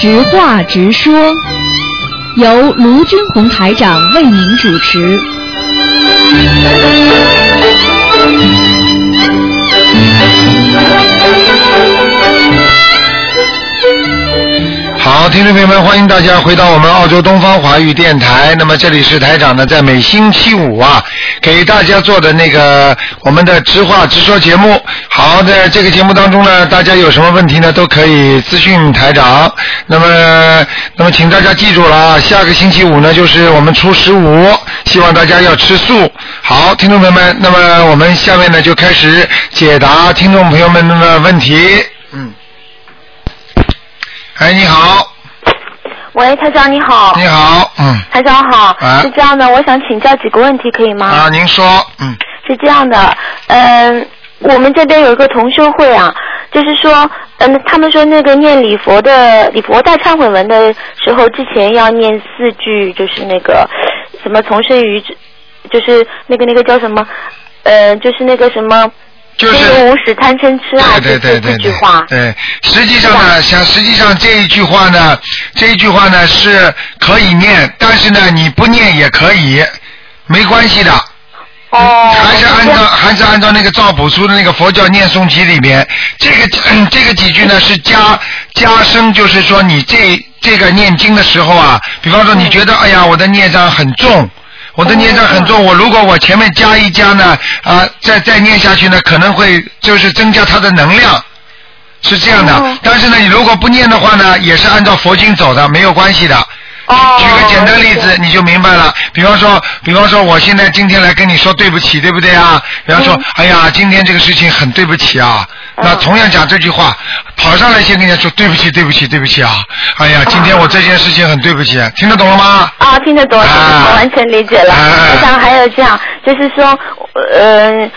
直话直说，由卢军红台长为您主持。好，听众朋友们，欢迎大家回到我们澳洲东方华语电台。那么这里是台长呢，在每星期五啊，给大家做的那个我们的直话直说节目。好，在这个节目当中呢，大家有什么问题呢，都可以咨询台长。那么，那么请大家记住了啊，下个星期五呢，就是我们初十五，希望大家要吃素。好，听众朋友们，那么我们下面呢就开始解答听众朋友们的问题。嗯。哎，你好，喂，台长你好。你好，嗯，台长好。啊是这样的，我想请教几个问题，可以吗？啊，您说，嗯，是这样的，嗯，我们这边有一个同修会啊，就是说，嗯，他们说那个念礼佛的礼佛大忏悔文的时候，之前要念四句，就是那个什么从生于，就是那个那个叫什么，呃，就是那个什么。就是非无始贪嗔痴啊，对对对对这四句话。对，实际上呢，像实际上这一句话呢，这一句话呢是可以念，但是呢你不念也可以，没关系的。哦。还是按照还是按照那个赵朴初的那个佛教念诵集里面，这个嗯 这个几句呢是加加深，就是说你这这个念经的时候啊，比方说你觉得哎呀我的孽障很重。我的孽障很重，我如果我前面加一加呢，啊，再再念下去呢，可能会就是增加它的能量，是这样的。哦但是呢，你如果不念的话呢，也是按照佛经走的，没有关系的。哦。举个简单例子，你就明白了。比方说，比方说，我现在今天来跟你说对不起，对不对啊？比方说，嗯哎呀，今天这个事情很对不起啊。那同样讲这句话，跑上来先跟人家说对不起，对不起，对不起啊！哎呀，今天我这件事情很对不起，听得懂了吗？啊，听得懂，听得啊懂，完全理解了。啊我想还有这样，就是说，呃，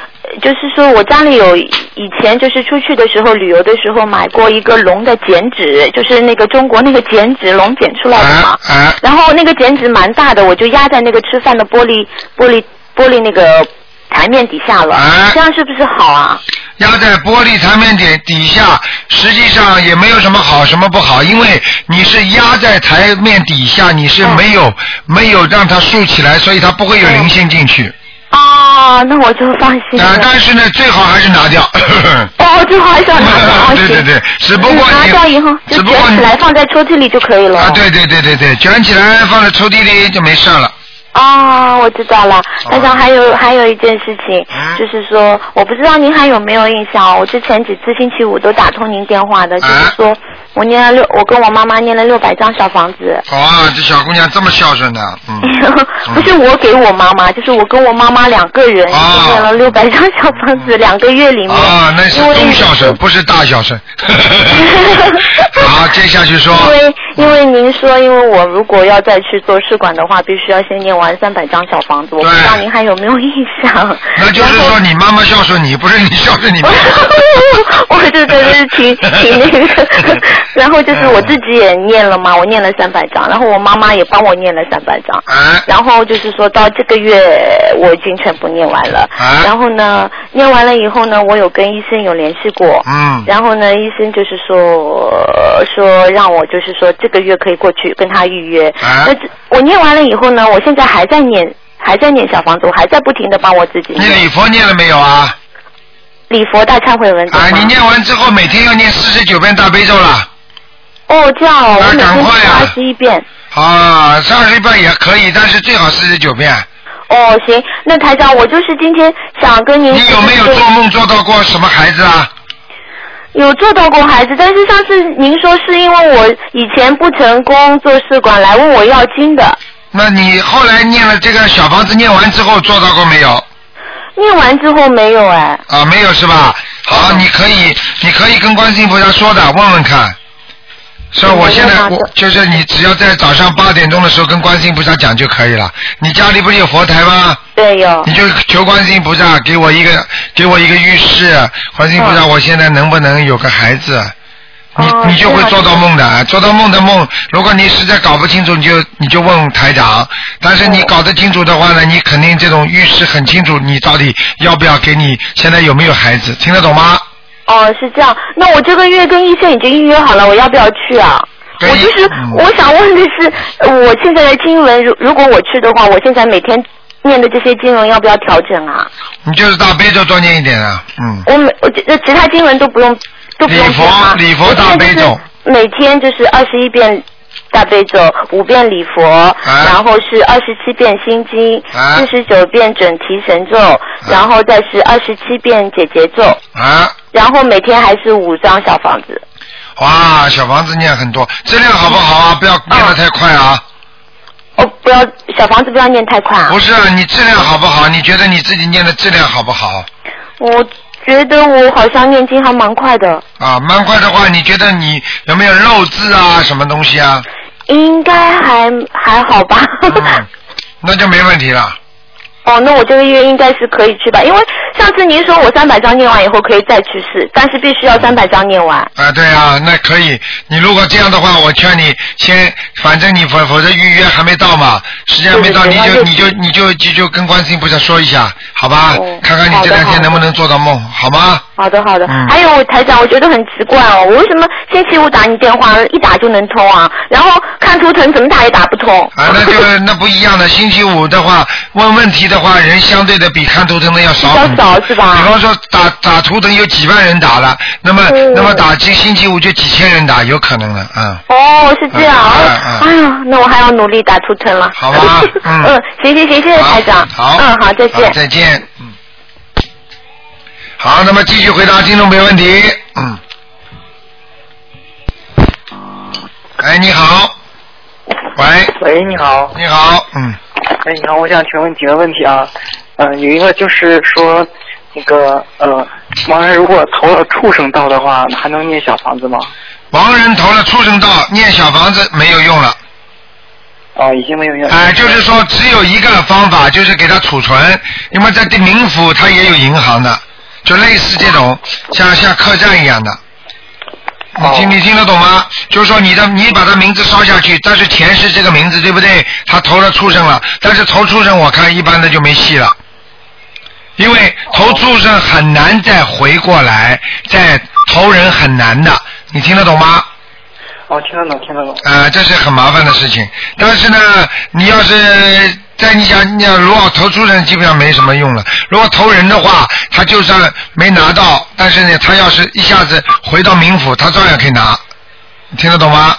就是说我家里有以前就是出去的时候旅游的时候买过一个龙的剪纸，就是那个中国那个剪纸龙剪出来的嘛。啊啊然后那个剪纸蛮大的，我就压在那个吃饭的玻璃玻璃玻璃那个台面底下了，啊这样是不是好啊？压在玻璃台面底底下，实际上也没有什么好什么不好，因为你是压在台面底下，你是没有、没有让它竖起来，所以它不会有灵性进去。啊，那我就放心了。啊，但是呢，最好还是拿掉。哦，最好还是要拿掉。对对对，只不过嗯拿掉以后就卷起来放在抽屉里就可以了。啊，对对对对对，卷起来放在抽屉里就没事了。啊，我知道了。但是，还有还有一件事情，嗯就是说，我不知道您还有没有印象，我之前几次星期五都打通您电话的，就是啊说我念了六，我跟我妈妈念了六百张小房子。啊，这小姑娘这么孝顺的，嗯。不是我给我妈妈，就是我跟我妈妈两个人啊念了六百张小房子，两个月里面。啊，那是中孝顺，不是大孝顺。好，接下去说。因为因为您说，因为我如果要再去做试管的话，必须要先念完三百张小房子，我不知道您还有没有印象？那就是说你妈妈孝顺你，不是你孝顺你妈妈。我对对对，挺挺那个，然后就是我自己也念了嘛，我念了三百张，然后我妈妈也帮我念了三百张，啊，然后就是说到这个月我已经全部念完了，啊然后呢，念完了以后呢，我有跟医生有联系过，嗯，然后呢，医生就是说说让我就是说这个月可以过去跟他预约。啊那这我念完了以后呢，我现在还在念，还在念小房子，我还在不停的帮我自己你礼佛念了没有啊？礼佛大忏悔文。啊，你念完之后每天要念四十九遍大悲咒了。哦，这样哦，啊我每天赶快呀二十一遍。啊，三十一遍也可以，但是最好四十九遍。哦，行，那台长，我就是今天想跟您。你有没有做梦做到过什么孩子啊？有做到过孩子，但是上次您说是因为我以前不成功做试管来问我要经的，那你后来念了这个小房子念完之后做到过没有？念完之后没有哎。啊，没有是吧？好，你可以，你可以跟观世音菩萨说的，问问看。是吧？我现在我就是你，只要在早上八点钟的时候跟观世音菩萨讲就可以了。你家里不是有佛台吗？对，有。你就求观世音菩萨给我一个给我一个浴室，观世音菩萨，我现在能不能有个孩子？你哦你就会做到梦的，做到梦的梦。如果你实在搞不清楚，你就你就问台长。但是你搞得清楚的话呢，你肯定这种预示很清楚，你到底要不要给你现在有没有孩子，听得懂吗？哦，是这样。那我这个月跟医生已经预约好了，我要不要去啊？我就是嗯我想问的是，呃我现在的经文，如如果我去的话，我现在每天念的这些经文要不要调整啊？你就是大悲咒多念一点啊，嗯，我每我这这其他经文都不用都不用礼佛吗礼佛大悲咒每天就是二十一遍大悲咒，五遍礼佛，然后是二十七遍心经，啊四十九遍准提神咒，然后再是二十七遍解结咒，啊，然后每天还是五张小房子。哇，小房子念很多，质量好不好啊？不要念得太快啊。哦，不要小房子不要念太快啊！不是，你质量好不好？你觉得你自己念的质量好不好？我觉得我好像念经还蛮快的，啊，蛮快的话，你觉得你有没有漏字啊？什么东西啊？应该还还好吧。那就没问题了。哦，那我这个月应该是可以去吧？因为上次您说我三百张念完以后可以再去试，但是必须要三百张念完。啊，对啊，那可以。你如果这样的话，我劝你先，反正你否否则预约还没到嘛，时间还没到，你就你就你就就就跟观世音菩萨说一下，好吧？哦看看你这两天能不能做到梦，好吗？好的，好的。嗯还有台长，我觉得很奇怪哦，我为什么星期五打你电话一打就能通啊？然后看图腾怎么打也打不通。啊，那就 那不一样的。星期五的话，问问题的话，人相对的比看图腾的要少比较很多。少是吧比方说打打图腾有几万人打了，那么、嗯那么打星星期五就几千人打，有可能的，嗯。哦，是这样。嗯嗯哎呀，那我还要努力打图腾了。好吧 嗯嗯，行行行，谢谢台长。好，嗯，好，再见。再见。嗯。好，那么继续回答听众没问题。嗯。哎，你好。喂，喂，你好。你好，嗯，哎，你好，我想请问几个问题啊。嗯、有一个就是说，那个呃，盲人如果投了畜生道的话，还能念小房子吗？盲人投了畜生道，念小房子没有用了。哦，已经没有用。哎、就是说只有一个方法，就是给他储存，因为在地冥府它也有银行的，就类似这种像像客栈一样的。你听你听得懂吗？就是说你的你把他名字烧下去，但是钱是这个名字，对不对？他投了畜生了，但是投畜生我看一般的就没戏了，因为投畜生很难再回过来，再投人很难的，你听得懂吗？哦，听得懂，听得懂。呃，这是很麻烦的事情。但是呢，你要是在你想，你想如果投出人，基本上没什么用了。如果投人的话，他就算没拿到，但是呢，他要是一下子回到冥府，他照样可以拿。你听得懂吗？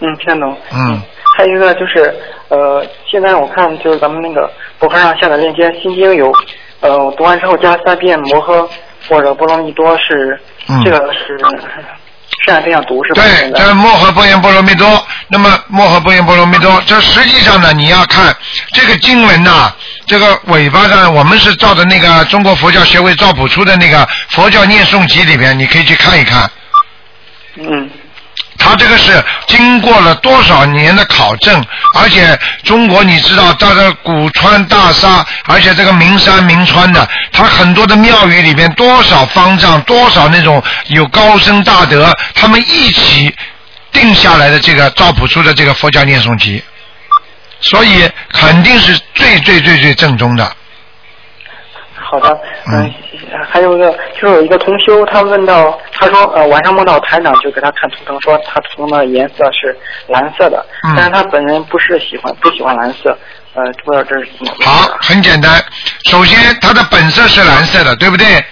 嗯，听得懂。嗯。还有一个就是呃，现在我看就是咱们那个博客上下载链接，心经有呃，我读完之后加三遍摩诃或者波罗蜜多是、嗯这个是是按这样读是吧？对这摩诃波言波罗蜜多。那么摩诃波言波罗蜜多，这实际上呢，你要看这个经文呐、这个尾巴上我们是照着那个中国佛教协会赵朴初的那个佛教念诵集里边，你可以去看一看。嗯。他这个是经过了多少年的考证，而且中国你知道，到这古川大沙，而且这个名山名川的，他很多的庙宇里边多少方丈，多少那种有高僧大德，他们一起定下来的这个赵朴初的这个佛教念诵集，所以肯定是最最最最正宗的。好的，嗯，还有一个就是有一个同修，他问到，他说呃晚上梦到台长就给他看图腾，说他图腾的颜色是蓝色的，嗯但是他本人不是喜欢不喜欢蓝色，呃不知道这是怎么。好，很简单。首先，他的本色是蓝色的，对不对？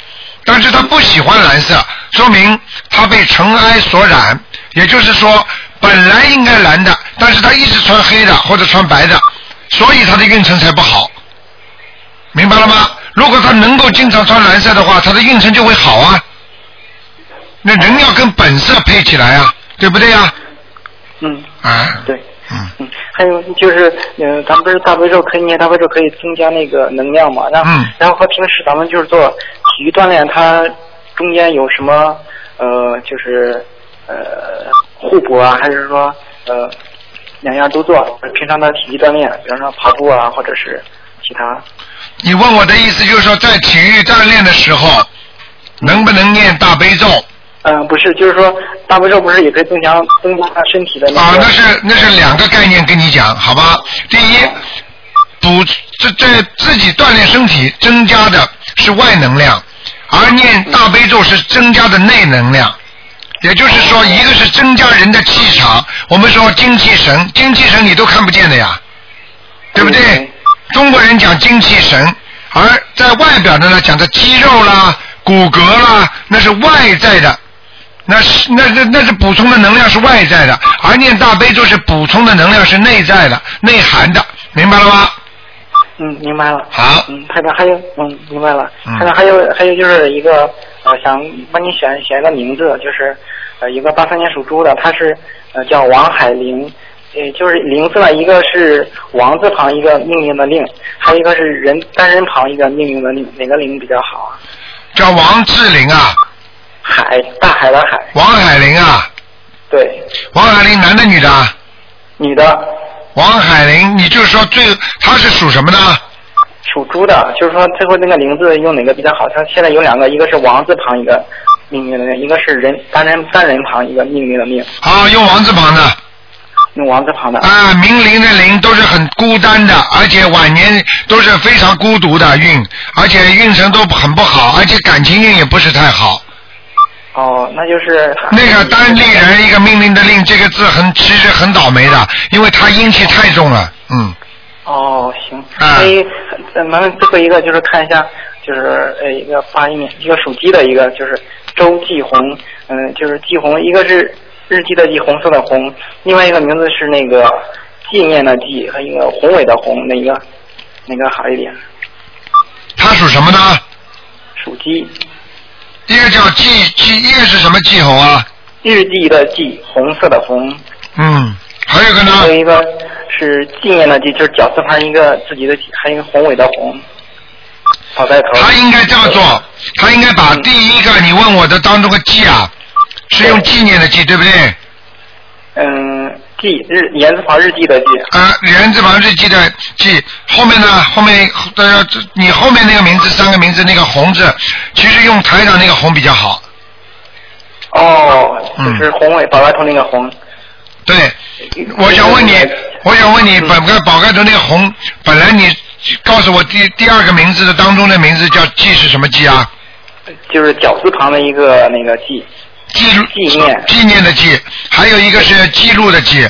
但是他不喜欢蓝色，说明他被尘埃所染。也就是说，本来应该蓝的，但是他一直穿黑的或者穿白的，所以他的运程才不好。明白了吗？如果他能够经常穿蓝色的话，他的运程就会好啊。那人要跟本色配起来啊，对不对啊？嗯，啊，对，嗯嗯，还有就是呃咱们不是大悲咒可以念大悲咒可以增加那个能量嘛，然后、嗯然后和平时咱们就是做体育锻炼，它中间有什么呃就是呃互补啊，还是说呃两样都做？平常的体育锻炼，比方说跑步啊，或者是其他。你问我的意思就是说，在体育锻炼的时候，能不能念大悲咒？嗯、不是，就是说大悲咒不是也可以增强增加身体的那个？啊，那是那是两个概念跟你讲，好吧？第一，补这这自己锻炼身体增加的是外能量，而念大悲咒是增加的内能量。也就是说，一个是增加人的气场，我们说精气神，精气神你都看不见的呀，对不对？对中国人讲精气神，而在外表的呢讲的肌肉啦、骨骼啦，那是外在的，那是那那那是补充的能量是外在的，而念大悲咒是补充的能量是内在的、内涵的，明白了吗？嗯，明白了。好嗯，台长还有，嗯，明白了。嗯台长还有还有就是一个呃，想帮你选选一个名字，就是呃一个八三年属猪的，他是呃叫王海玲，呃就是名字呢，一个是王字旁一个命令的令，还有一个是人单人旁一个命令的令，哪个令比较好啊？叫王志玲啊，海，大海的海，王海玲啊，对，王海玲男的女的啊？女的，王海玲，你就是说最他是属什么的？属猪的，就是说最后那个名字用哪个比较好？他现在有两个，一个是王字旁一个命运的命，一个是人单人单人旁一个命运的命，啊，用王字旁的。用王字旁的。啊，明灵的灵都是很孤单的，而且晚年都是非常孤独的运，而且运程都很不好，而且感情运也不是太好。哦，那就是那个单立人一个命令的令这个字很其实很倒霉的，因为他阴气太重了，嗯，哦，行。啊所以，呃，麻烦最后一个就是看一下，就是呃一个八一年一个属鸡的一个就是周继红，嗯、就是继红，一个是日记的记，红色的红，另外一个名字是那个纪念的纪和一个宏伟的宏，哪个哪个好一点？他属什么呢？属鸡，一个叫季季，一个是什么季红啊？日记的记，红色的红，嗯，还有一个呢？还有一个是纪念的纪，就是绞丝旁一个自己的己，还有一个宏伟的宏，好在头。他应该这么做，他应该把第一个你问我的当中个记啊，是用纪念的纪，对不对？嗯，记日言字旁日记的记，啊，言字旁日记的记，后面呢？后面呃，这你后面那个名字三个名字那个红字，其实用台长那个红比较好。哦，嗯就是宏伟宝盖头那个红。对，我想问你，我想问你，嗯本个宝盖头那个红，本来你告诉我第第二个名字的当中的名字叫记是什么记啊？就是绞丝旁的一个那个记，记录纪念纪念的纪，还有一个是记录的记，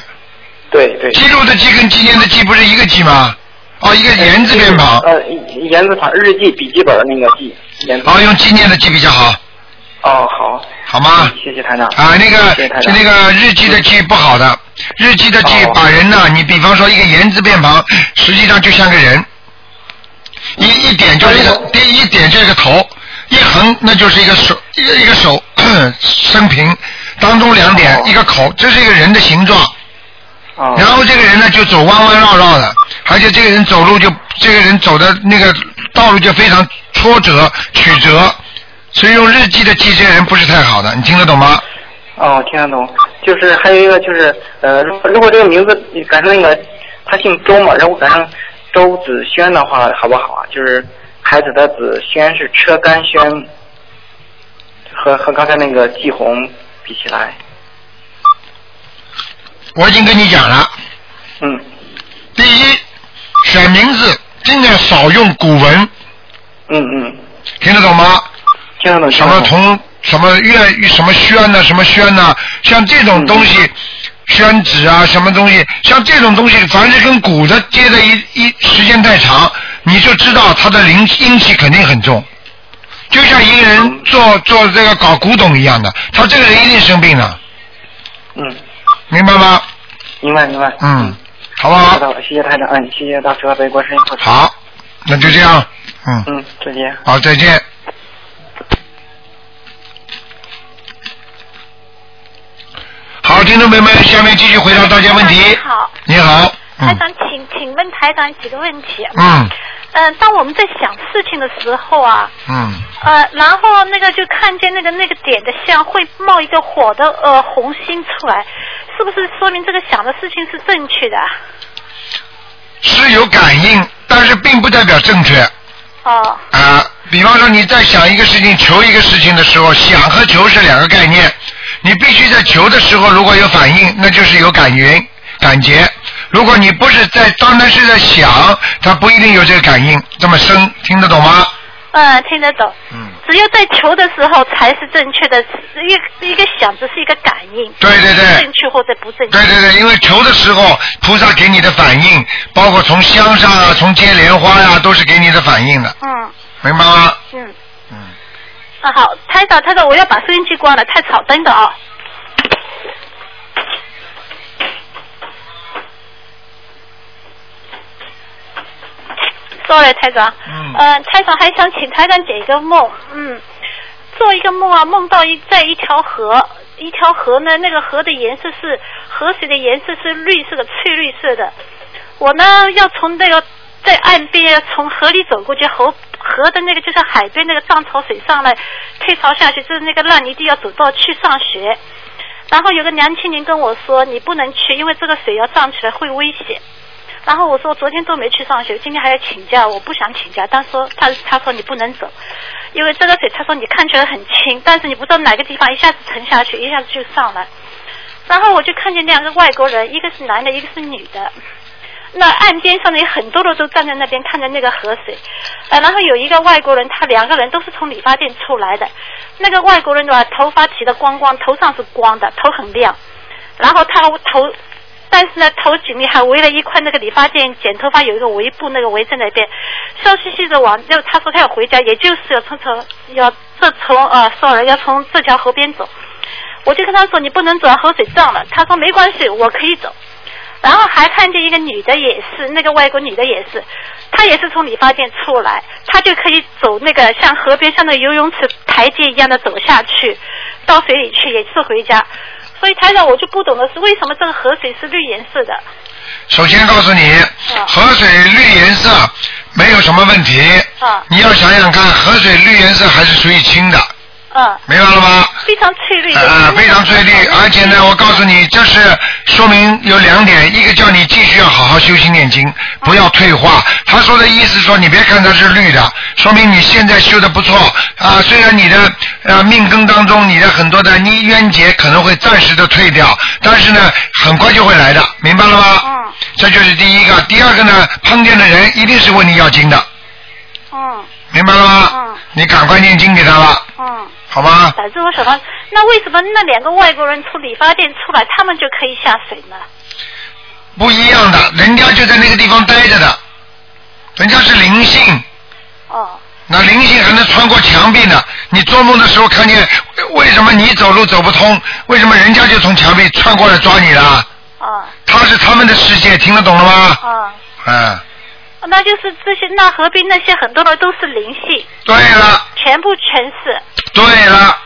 对对。记录的记跟纪念的记不是一个记吗？哦，一个言字边旁，呃，言字旁日记笔记本的那个记。哦，用纪念的记比较好，哦，好。好吗？谢谢台长。啊，那个谢谢。那个日记的记不好的，日记的记哦把人呢，你比方说一个言字边旁，实际上就像个人，一一点就是一个第一点就是一个头，一横那就是一个手，一个一个手 生平，当中两点哦一个口，这是一个人的形状。哦。然后这个人呢就走弯弯绕绕的，而且这个人走路就这个人走的那个道路就非常挫折曲折，所以用日记的记这个人不是太好的，你听得懂吗？哦，听得懂。就是还有一个就是呃，如果如果这个名字改成那个他姓周嘛，然后改成周子轩的话，好不好啊？就是孩子的子，轩是车干轩，和和刚才那个季红比起来，我已经跟你讲了，嗯，第一，选名字尽量少用古文，嗯嗯，听得懂吗？听得懂。什么同什么月什么轩呐、什么轩呐、像这种东西，宣纸啊，什么东西，像这种东西，凡是跟古的接的一一时间太长，你就知道他的灵阴气肯定很重。就像一个人做做这个搞古董一样的，他这个人一定生病了，嗯，明白吗？明白明白。嗯，好不好知？道了，谢谢台长，嗯，谢谢大慈大悲观世音菩萨。。好，那就这样，嗯，嗯，再见。好，再见。好，听众朋友们，下面继续回答大家问题。你好，你好，嗯台长，请请问台长几个问题。嗯嗯、当我们在想事情的时候啊，嗯，呃，然后那个就看见那个那个点的像会冒一个火的呃红心出来，是不是说明这个想的事情是正确的啊？是有感应，但是并不代表正确哦啊。比方说你在想一个事情、求一个事情的时候，想和求是两个概念。你必须在求的时候如果有反应，那就是有感应、感觉。如果你不是在单单是在想，他不一定有这个感应这么深，听得懂吗？嗯，听得懂。嗯。只有在求的时候才是正确的，一个一个想只是一个感应，对对对正确或者不正确。对对对，因为求的时候，菩萨给你的反应，包括从香上啊，从接莲花呀、都是给你的反应的，嗯明白吗？嗯。嗯。啊好，台长台长，我要把收音机关了，太吵，等等啊。sorry，台长。嗯呃，台长还想请台长解一个梦，嗯，做一个梦啊，梦到一在一条河，一条河呢，那个河的颜色是河水的颜色是绿色的，翠绿色的。我呢要从那个在岸边从河里走过去，河河的那个就是海边那个涨潮水上来，退潮下去，就是那个烂泥地要走到去上学。然后有个年轻人跟我说，你不能去，因为这个水要涨起来会危险。然后我说昨天都没去上学，今天还要请假，我不想请假。他说他他说你不能走，因为这个水他说你看起来很轻，但是你不知道哪个地方一下子沉下去，一下子就上来。然后我就看见两个外国人，一个是男的，一个是女的。那岸边上呢有很多人都站在那边看着那个河水，呃，然后有一个外国人，他两个人都是从理发店出来的。那个外国人的话，头发剃得光光，头上是光的，头很亮。然后他头，但是呢，头颈里还围了一块那个理发店剪头发有一个围布，那个围在那边，笑嘻嘻的往，就他说他要回家，也就是要从从要这从呃，sorry，要从这条河边走。我就跟他说你不能走，河水涨了。他说没关系，我可以走。然后还看见一个女的也是，那个外国女的也是，她也是从理发店出来，她就可以走那个像河边像那游泳池台阶一样的走下去，到水里去也是回家。所以台长我就不懂的是为什么这个河水是绿颜色的？首先告诉你，河水绿颜色没有什么问题。啊你要想想看，河水绿颜色还是属于清的，嗯，明白了吗？非常翠绿。啊，非常翠绿，而且呢，我告诉你，这是说明有两点，一个叫你继续要好好修心念经，不要退化。他说的意思说，你别看它是绿的，说明你现在修的不错啊。虽然你的呃命根当中你的很多的你冤结可能会暂时的退掉，但是呢，很快就会来的，明白了吗？嗯这就是第一个，第二个呢，碰见的人一定是问你要经的，嗯明白了吗？嗯你赶快念经给他了，嗯。好吗？那为什么那两个外国人从理发店出来，他们就可以下水呢？不一样的，人家就在那个地方待着的，人家是灵性，哦，那灵性还能穿过墙壁呢。你做梦的时候看见，为什么你走路走不通？为什么人家就从墙壁穿过来抓你了？哦，他是他们的世界，听得懂了吗？哦，嗯，那就是这些那河边那些很多的都是灵性，对了，全部全是。对了，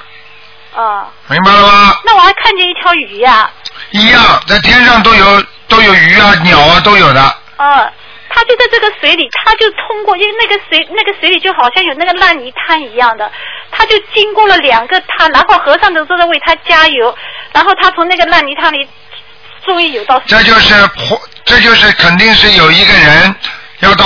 哦，明白了吗？那我还看见一条鱼呀、一样，在天上都有都有鱼啊、鸟啊都有的。哦，它就在这个水里，它就通过，因为那个水那个水里就好像有那个烂泥滩一样的，它就经过了两个滩，然后和尚都都在为他加油，然后他从那个烂泥滩里终于游到水这就是或这就是肯定是有一个人要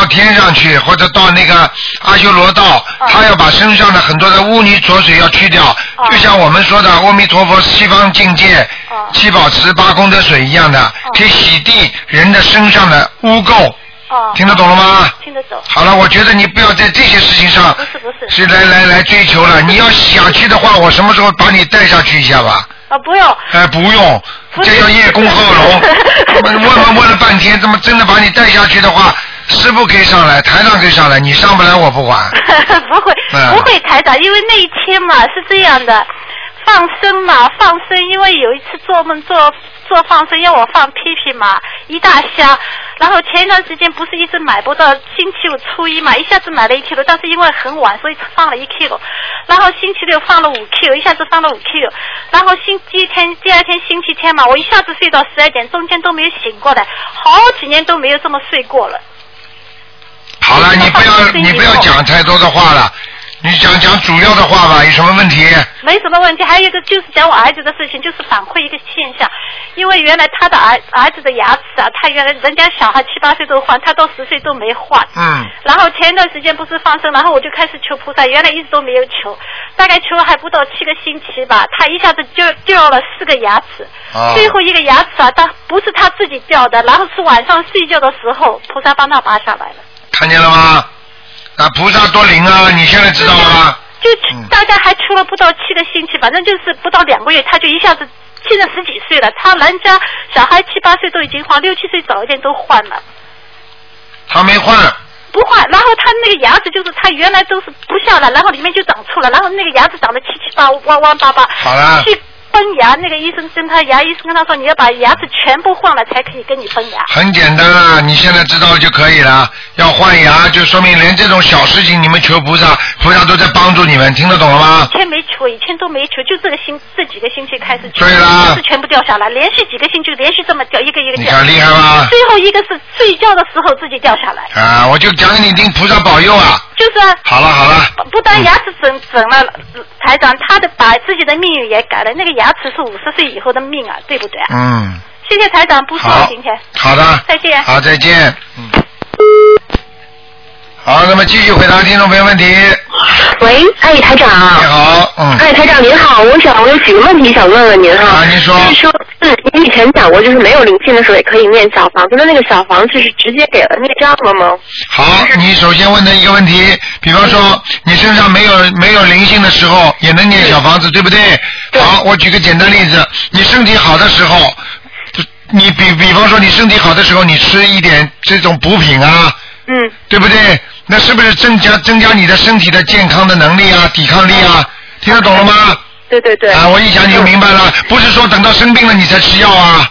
到天上去，或者到那个阿修罗道，他要把身上的很多的污泥浊水要去掉，就像我们说的阿弥陀佛西方境界七宝池八功德水一样的，可以洗涤人的身上的污垢。哦，听得懂了吗？听得懂。好了，我觉得你不要在这些事情上不是不是是来来来追求了。你要想去的话，我什么时候把你带下去一下吧？啊，不用。哎，不用，这叫叶公贺龙。问问问了半天，怎么真的把你带下去的话，师傅可以上来，台长可以上来，你上不来我不管。不会，嗯不会台长，因为那一天嘛是这样的，放生嘛放生，因为有一次做梦做做放生要我放屁屁嘛，一大箱，然后前一段时间不是一直买不到，星期五初一嘛，一下子买了一 kilo，但是因为很晚，所以放了一 kilo，然后星期六放了五 kilo，一下子放了五 kilo，然后星期天第二天星期天嘛，我一下子睡到十二点，中间都没有醒过来，好几年都没有这么睡过了。好了，你不要你不要讲太多的话了，你讲讲主要的话吧，有什么问题？没什么问题，还有一个就是讲我儿子的事情，就是反馈一个现象，因为原来他的儿儿子的牙齿啊，他原来人家小孩七八岁都换，他到十岁都没换。嗯。然后前一段时间不是放生，然后我就开始求菩萨，原来一直都没有求，大概求还不到七个星期吧，他一下子就掉了四个牙齿，哦最后一个牙齿啊，他不是他自己掉的，然后是晚上睡觉的时候，菩萨帮他拔下来了。看见了吗？啊，菩萨多灵啊！你现在知道了吗？就嗯大概还出了不到七个星期，反正就是不到两个月，他就一下子现在十几岁了。他人家小孩七八岁都已经换，六七岁早一点都换了。他没换，不换，然后他那个牙齿就是他原来都是不下来，然后里面就长出了，然后那个牙齿长得七七八弯弯巴巴。好了去崩牙，那个医生跟他牙医生跟他说，你要把牙齿全部换了才可以跟你崩牙。很简单啊，你现在知道就可以了。要换牙，就说明连这种小事情你们求菩萨，菩萨都在帮助你们，听得懂了吗以？前没求，以前都没求，就这个星这几个星期开始求，对啦是全部掉下来，连续几个星期连续这么掉，一个一个掉。你看厉害吗？最后一个是睡觉的时候自己掉下来，啊，我就讲给你听，菩萨保佑啊！就是啊好了好了，不但牙齿整整了，台长他的把自己的命运也改了，那个牙齿是五十岁以后的命啊，对不对啊？嗯，谢谢台长，不说了今天。，好的，再见好，再见。嗯。好，那么继续回答听众朋友问题。喂，哎，台长。你好，嗯，哎，台长您好，我想我有几个问题想问问您哈。啊您说就是说，嗯，您以前讲过，就是没有灵性的时候也可以念小房子，那那个小房子是直接给了孽障了吗？好，你首先问的一个问题，比方说你身上没有没有灵性的时候，也能念小房子，对不对对？好，我举个简单例子，你身体好的时候，你比比方说你身体好的时候，你吃一点这种补品啊，嗯，对不对？那是不是增加增加你的身体的健康的能力啊，抵抗力啊？听得懂了吗？对对对。啊，我一想你就明白了，不是说等到生病了你才吃药啊。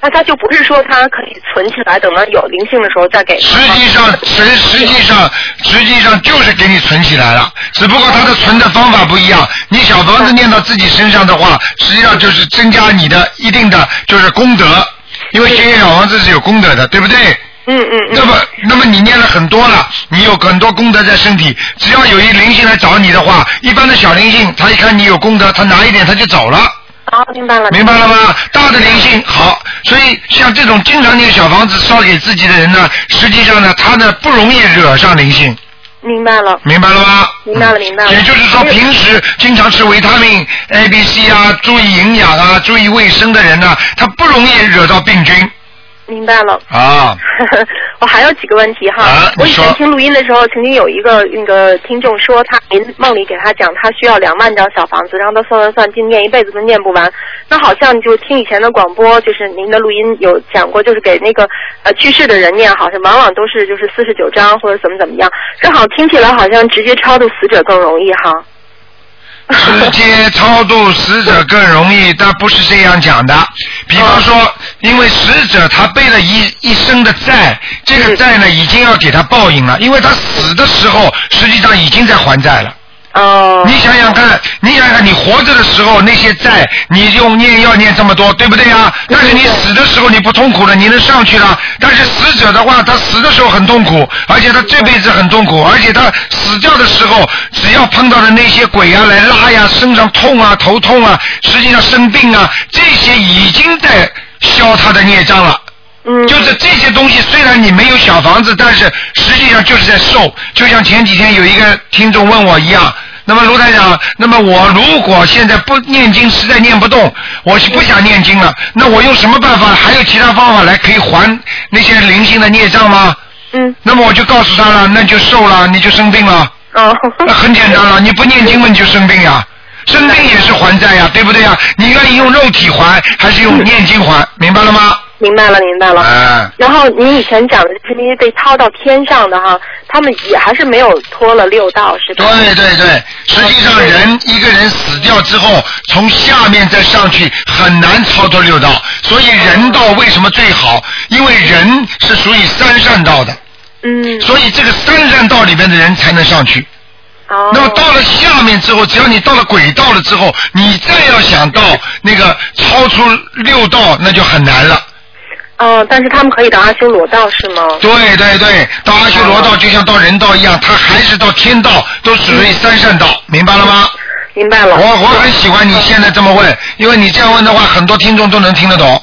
那他就不是说他可以存起来，等到有灵性的时候再给实。际上，实实际上，实际上就是给你存起来了，只不过他的存的方法不一样。你小房子念到自己身上的话，实际上就是增加你的一定的就是功德，因为学小房子是有功德的，对不对？嗯嗯嗯。那么，那么你念了很多了，你有很多功德在身体，只要有一灵性来找你的话，一般的小灵性，他一看你有功德，他拿一点他就走了。好，明白了。明白了吗？大的灵性好，所以像这种经常念小房子烧给自己的人呢，实际上呢，他呢不容易惹上灵性，明白了。明白了吗？明白了明白了也就是说，平时经常吃维他命 A、B、C 啊，注意营养啊，注意卫生的人呢，他不容易惹到病菌明白了。啊。我还有几个问题哈。啊我以前听录音的时候，曾经有一个那个听众说他，您梦里给他讲，他需要两万张小房子，让他算算算，今念一辈子都念不完。那好像就听以前的广播，就是您的录音有讲过，就是给那个呃去世的人念，好像往往都是就是四十九章或者怎么怎么样，正好听起来好像直接超度死者更容易哈。直接超度死者更容易，但不是这样讲的。比方说，因为死者他背了一一生的债，这个债呢已经要给他报应了，因为他死的时候实际上已经在还债了。哦。你想想看，你想想看，你活着的时候那些债，你用念要念这么多，对不对啊？但是你死的时候你不痛苦了，你能上去了。但是死者的话，他死的时候很痛苦，而且他这辈子很痛苦，而且他死掉的时候，只要碰到的那些鬼啊来拉呀，身上痛啊、头痛啊，实际上生病啊，这些已经在消他的孽障了。嗯。就是这些东西，虽然你没有小房子，但是实际上就是在受。就像前几天有一个听众问我一样，那么卢台长，那么我如果现在不念经，实在念不动，我是不想念经了，那我用什么办法？还有其他方法来可以还那些灵性的孽障吗？嗯。那么我就告诉他了，那就受了，你就生病了。哦。那很简单了，你不念经嘛，你就生病呀。生病也是还债呀，对不对呀？你愿意用肉体还，还是用念经还？明白了吗？明白了，明白了。啊然后你以前讲的就是那些被掏到天上的哈，他们也还是没有脱了六道，是吧？对对对，实际上人一个人死掉之后，从下面再上去很难超脱六道，所以人道为什么最好？因为人是属于三善道的，嗯。所以这个三善道里面的人才能上去。哦。那么到了下面之后，只要你到了轨道了之后，你再要想到那个超出六道，那就很难了。哦，但是他们可以到阿修罗道是吗？对对对，到阿修罗道就像到人道一样，他还是到天道，都属于三善道，明白了吗？明白了。我我很喜欢你现在这么问，因为你这样问的话，很多听众都能听得懂，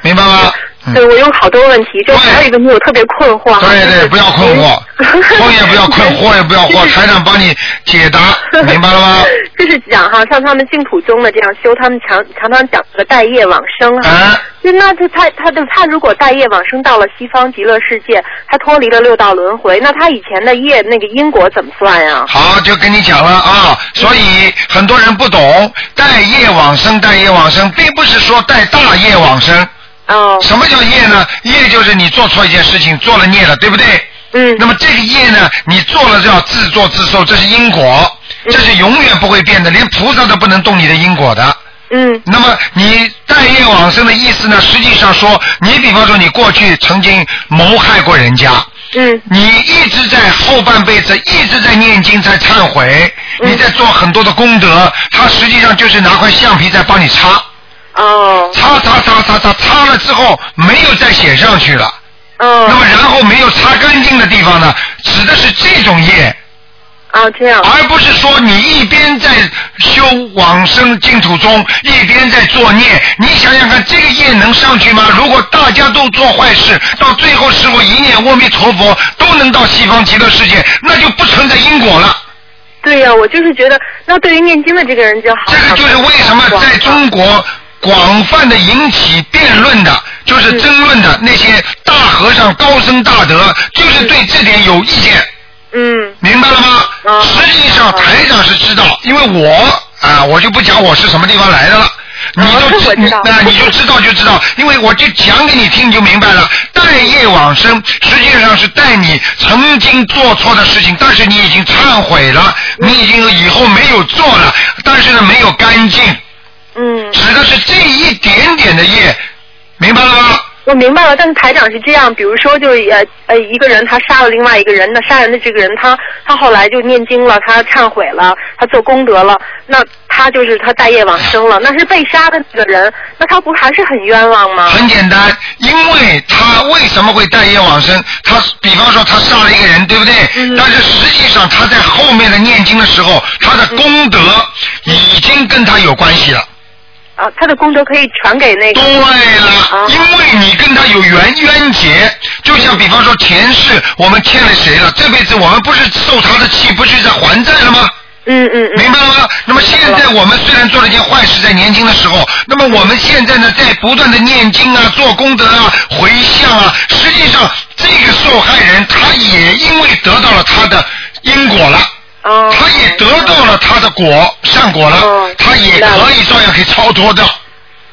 明白吗？对，我有好多问题，就还有一个问题我特别困惑哈。对对不要困惑您困也不要困，惑也不要惑，台长帮你解答，明白了吗？就是讲哈，像他们净土宗的这样修，他们常常常讲这个待业往生哈。啊，就那他他他的他如果待业往生到了西方极乐世界，他脱离了六道轮回，那他以前的业那个因果怎么算呀？好，就跟你讲了啊，所以很多人不懂，待业往生，待业往生，并不是说带大业往生。哦，什么叫业呢？业就是你做错一件事情，做了孽了，对不对？嗯那么这个业呢，你做了就要自作自受，这是因果，这是永远不会变的，连菩萨都不能动你的因果的。嗯那么你带业往生的意思呢？实际上说，你比方说你过去曾经谋害过人家，嗯你一直在后半辈子一直在念经，在忏悔，嗯你在做很多的功德，他实际上就是拿块橡皮在帮你擦，哦擦擦擦擦擦擦了之后没有再写上去了。哦那哦么然后没有擦干净的地方呢，指的是这种业，哦这样而不是说你一边在修往生净土中，一边在作孽。你想想看，这个业能上去吗？如果大家都做坏事，到最后师傅一念阿弥陀佛都能到西方极乐世界，那就不存在因果了。对呀、我就是觉得，那对于念经的这个人就好。这个就是为什么在中国广泛的引起辩论的，就是争论的那些大和尚、高僧大德，就是对这点有意见。嗯明白了吗？嗯实际上台长是知道，因为我啊，我就不讲我是什么地方来的了。你都哦我知道那你就知道就知道，因为我就讲给你听，你就明白了。待业往生，实际上是带你曾经做错的事情，但是你已经忏悔了，你已经以后没有做了，但是呢没有干净，嗯，指的是这一点点的业，明白了吗？我明白了。但是台长是这样，比如说就是呃呃一个人他杀了另外一个人，那杀人的这个人他他后来就念经了，他忏悔了，他做功德了，那他就是他带业往生了。那是被杀的那个人，那他不还是很冤枉吗？很简单，因为他为什么会带业往生？他比方说他杀了一个人，对不对？嗯但是实际上他在后面的念经的时候，他的功德已经跟他有关系了。啊，他的功德可以传给那个。对了啊，因为你跟他有缘冤结，就像比方说前世我们欠了谁了，这辈子我们不是受他的气，不是在还债了吗？嗯嗯嗯。明白了吗？那么现在我们虽然做了一件坏事，在年轻的时候，那么我们现在呢，在不断的念经啊、做功德啊、回向啊，实际上这个受害人他也因为得到了他的因果了。哦。他也得到了他的果善果了，哦他也可以照样可以超脱掉。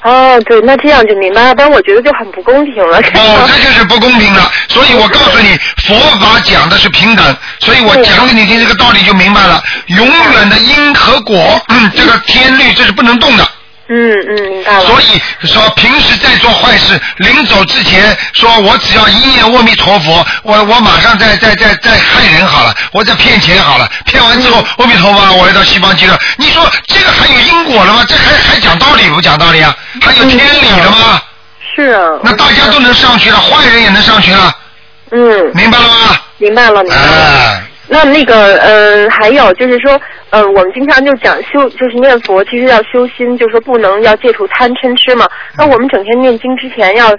哦，对，那这样就明白了，不然我觉得就很不公平了。哦，这就是不公平了。所以我告诉你，佛法讲的是平等，所以我讲给你听这个道理就明白了。永远的因和果，嗯，这个天律这是不能动的。嗯嗯，明白了。所以说，平时在做坏事，临走之前说，我只要一念阿弥陀佛，我我马上再再再再害人好了，我再骗钱好了，骗完之后，阿弥陀佛，我要到西方极乐。你说这个还有因果了吗？这还还讲道理不讲道理啊？还有天理了吗？是啊。那大家都能上去了，坏人也能上去了，嗯，明白了吗？明白了，明白了。哎，那那个，嗯、还有就是说，呃，我们经常就讲修，就是念佛，其实要修心，就是说不能要戒除贪嗔痴嘛。那我们整天念经之前要，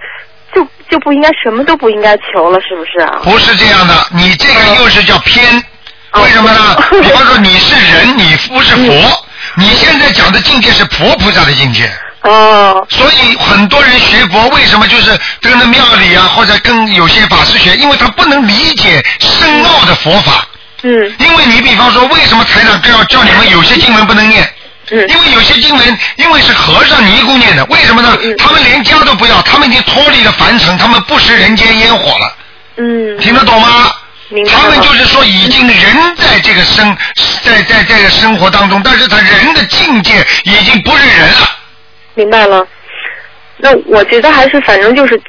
就就不应该什么都不应该求了，是不是啊？不是这样的，你这个又是叫偏，哦为什么呢？哦 比方说你是人，你不是佛，你现在讲的境界是佛菩萨的境界。哦，所以很多人学佛，为什么就是跟着庙里啊，或者跟有些法师学？因为他不能理解深奥的佛法。嗯因为你比方说，为什么台长要叫你们有些经文不能念？嗯因为有些经文，因为是和尚尼姑念的，为什么呢？嗯他们连家都不要，他们已经脱离了凡尘，他们不食人间烟火了，嗯，听得懂吗？他们就是说，已经人在这个生，在在这个生活当中，但是他人的境界已经不是人了。明白了。那我觉得还是反正就是，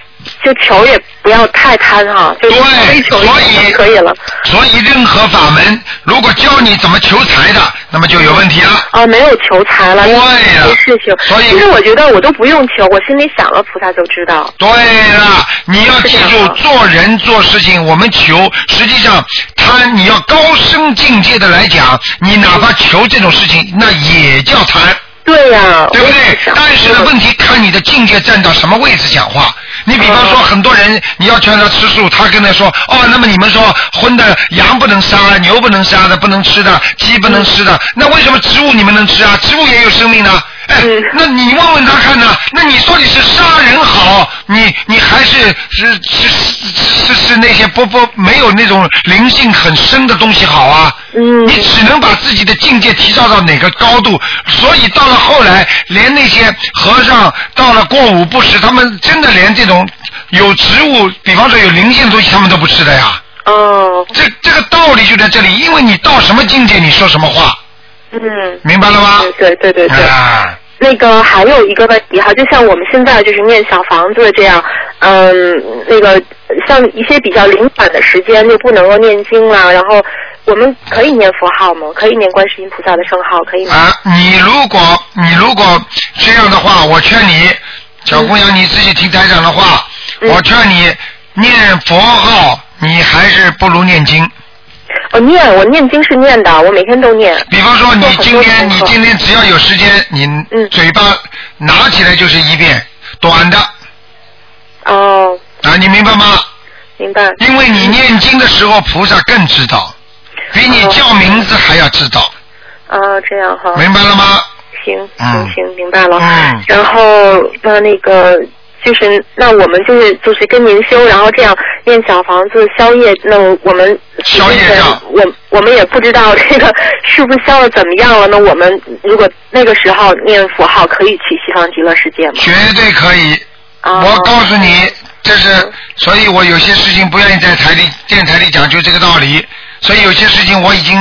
就求也不要太贪哈，就对追求一所点以就可以了。所以任何法门，如果教你怎么求财的，那么就有问题了。啊，没有求财了，对呀没事情。所以其实我觉得我都不用求，我心里想了，菩萨就知道。对了，你要记住，做人做事情，我们求，实际上贪你要高深境界的来讲，你哪怕求这种事情，那也叫贪。对呀、对不对？但是呢，问题看你的境界站到什么位置讲话。你比方说，很多人你要劝他吃素，他跟他说，哦，那么你们说荤的羊不能杀，牛不能杀的，不能吃的，鸡不能吃的，那为什么植物你们能吃啊？植物也有生命呢。那你问问他看呢？那你说你是杀人好，你你还是是是是是是那些不不没有那种灵性很深的东西好啊？嗯你只能把自己的境界提高到哪个高度，所以到了后来，连那些和尚到了过午不食，他们真的连这种有植物，比方说有灵性的东西，他们都不吃的呀。哦，这这个道理就在这里，因为你到什么境界，你说什么话，嗯，明白了吗？对对对对对。啊，那个还有一个问题哈，就像我们现在就是念小房子这样，嗯，那个像一些比较零散的时间就不能够念经了，然后我们可以念佛号吗？可以念观世音菩萨的圣号，可以吗？啊，你如果你如果这样的话，我劝你，小姑娘你自己听台长的话，嗯我劝你念佛号，你还是不如念经。我念，我念经是念的，我每天都念。比方说，你今天你今天只要有时间，你嗯嘴巴拿起来就是一遍，短的哦，啊，你明白吗？明白。因为你念经的时候，菩萨更知道，比你叫名字还要知道，啊，这样哈。明白了吗？行嗯行行，明白了。嗯然后那那个就是那我们就是就是跟您修，然后这样念小房子消业，那我们消业障我我们也不知道这个 是不是消的怎么样了。那我们如果那个时候念佛号，可以去西方极乐世界吗？绝对可以。啊，我告诉你，这是，所以我有些事情不愿意在台里、电台里讲，就这个道理。所以有些事情我已经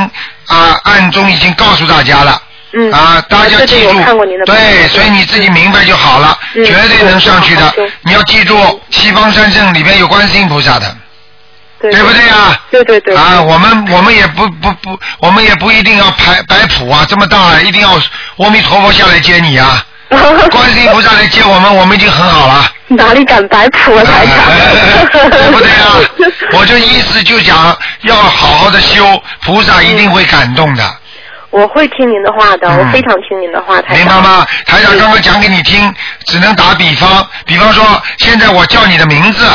啊暗中已经告诉大家了。嗯啊，大家记住对，所以你自己明白就好了，嗯绝对能上去的。你要记住，西方三圣里面有观世音菩萨的，对对不对啊？对对对。啊，我们我们也不不不，我们也不一定要排摆谱啊，这么大一定要阿弥陀佛下来接你啊，观世音菩萨来接我们，我们已经很好了。哪里敢摆谱啊，台长？对不对啊？我这意思就讲要好好的修，菩萨一定会感动的，我会听您的话的，嗯我非常听您的话，台长。明白吗？台长刚刚讲给你听，只能打比方，比方说现在我叫你的名字，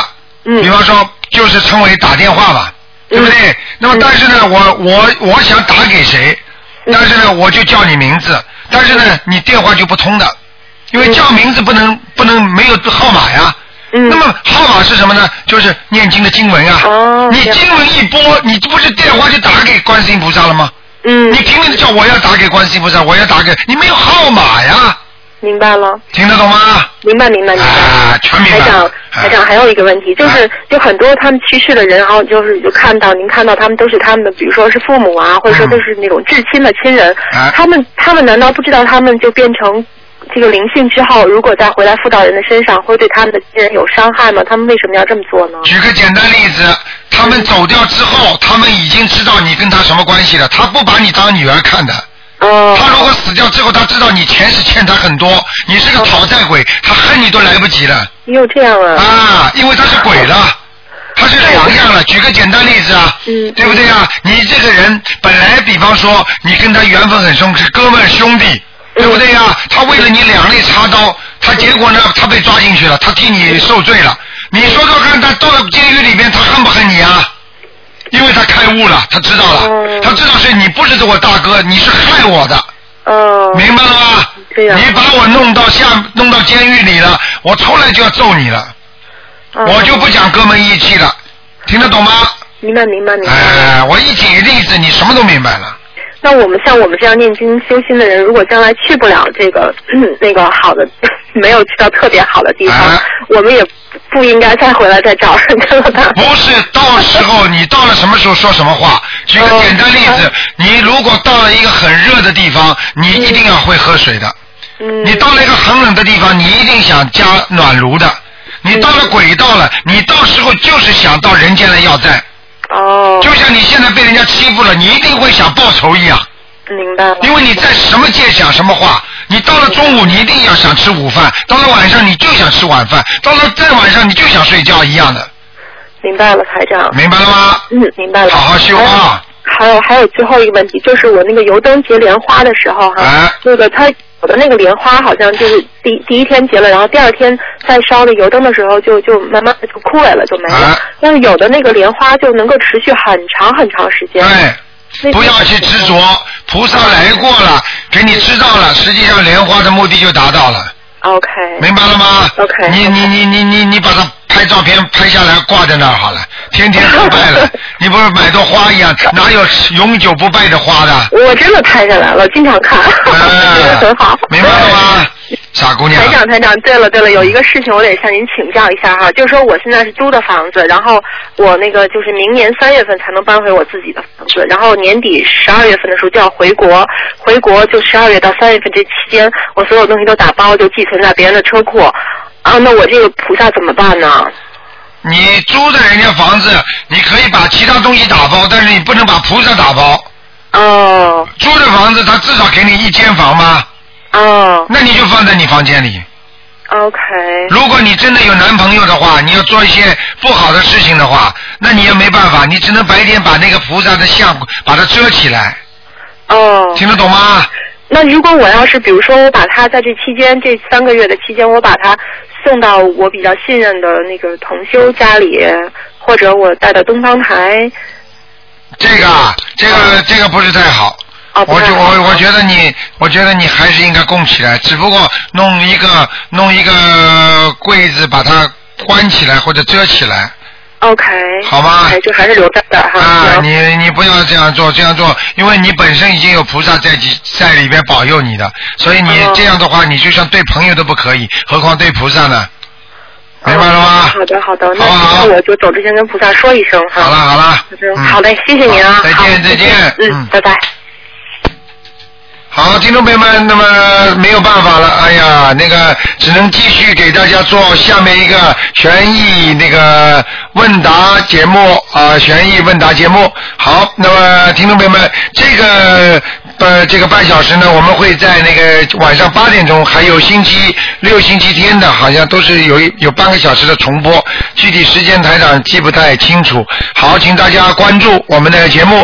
嗯比方说就是称为打电话吧，对不对？那么但是呢，我我我想打给谁，嗯但是呢，我就叫你名字，但是呢，你电话就不通的，因为叫名字不能不能没有号码呀。嗯那么号码是什么呢？就是念经的经文啊。哦你经文一拨，你不是电话就打给观世音菩萨了吗？嗯你，拼命的叫我要打给观世音菩萨，我要打给你没有号码呀，明白了。听得懂吗？明白明白明白。啊，全明白。台长，啊台长还有一个问题，就是就很多他们去世的人，然后就是就看到您看到他们都是他们的，比如说是父母啊，或者说都是那种至亲的亲人啊，他们他们难道不知道他们就变成这个灵性之后，如果再回来附到人的身上，会对他们的亲人有伤害吗？他们为什么要这么做呢？举个简单例子，他们走掉之后，他们已经知道你跟他什么关系了，他不把你当女儿看的。哦，他如果死掉之后，他知道你前世欠他很多，你是个讨债鬼，他恨你都来不及了又这样啊？啊，因为他是鬼了。他是两样了，举个简单例子啊，嗯对不对啊？你这个人本来，比方说你跟他缘分很深，是哥们兄弟，对不对呀、他为了你两肋插刀，他结果呢，他被抓进去了，他替你受罪了。你说说看，他到了监狱里边，他恨不恨你啊？因为他开悟了，他知道了，嗯他知道是你不是我大哥，你是害我的，哦，明白了吗？这样你把我弄到下弄到监狱里了，我出来就要揍你了，哦我就不讲哥们义气了，听得懂吗？明白明白明白。哎，我一举例子，你什么都明白了。那我们像我们这样念经修心的人，如果将来去不了这个、那个好的，没有去到特别好的地方，啊我们也不应该再回来再找人家了吧？不是到时候你到了什么时候说什么话。举个简单例子，你如果到了一个很热的地方，你一定要会喝水的；嗯，你到了一个很冷的地方，你一定想加暖炉的；你到了轨道了，你到时候就是想到人间来要债。哦，就像你现在被人家欺负了，你一定会想报仇一样。明白了。因为你在什么界讲什么话，你到了中午你一定要想吃午饭，到了晚上你就想吃晚饭，到了再晚上你就想睡觉一样的，明白了，台长。明白了吗？嗯，明白了。好好修啊还还有还有最后一个问题，就是我那个油灯结莲花的时候哈，啊那个它有的那个莲花好像就是第第一天结了，然后第二天再烧那油灯的时候就就慢慢的就枯萎了，就没了。啊但是有的那个莲花就能够持续很长很长时间。对，不要去执着，菩萨来过了，给你知道了，实际上莲花的目的就达到了。OK。明白了吗 OK 你你你你你你把它拍照片拍下来挂在那儿好了，天天都拜了。你不是买朵花一样，哪有永久不败的花的？我真的拍下来了，经常看，觉得 很好。明白了吗？傻姑娘台。长，台长，对了对了，有一个事情我得向您请教一下哈，就是说我现在是租的房子，然后我那个就是明年三月份才能搬回我自己的房子，然后年底十二月份的时候就要回国，回国就十二月到三月份这期间，我所有东西都打包就寄存在别人的车库，啊，那我这个菩萨怎么办呢？你租的人家房子，你可以把其他东西打包，但是你不能把菩萨打包。哦。租的房子，他至少给你一间房吗？哦。那你就放在你房间里。OK。如果你真的有男朋友的话，你要做一些不好的事情的话，那你也没办法，你只能白天把那个菩萨的像把它遮起来。哦。听得懂吗？那如果我要是比如说我把他在这期间这三个月的期间，我把他送到我比较信任的那个同修家里，或者我带到东方台，这个啊，这个这个不是太好。我就我我觉得你，我觉得你还是应该供起来，只不过弄一个弄一个柜子把它关起来或者遮起来。OK。好吗？就还是留在这儿哈。啊，你你不要这样做，这样做，因为你本身已经有菩萨在其在里边保佑你的，所以你这样的话，你就像对朋友都不可以，何况对菩萨呢？明白了吗？好的好的，那那我就走之前跟菩萨说一声哈。好了好了，嗯好嘞，谢谢您啊。再见再见，嗯，拜拜。好，听众朋友们，那么没有办法了，哎呀，那个只能继续给大家做下面一个悬疑那个问答节目啊，悬疑问答节目。好，那么听众朋友们，这个呃这个半小时呢，我们会在那个晚上八点钟，还有星期六、星期天的，好像都是有一有半个小时的重播，具体时间台长记不太清楚。好，请大家关注我们的节目。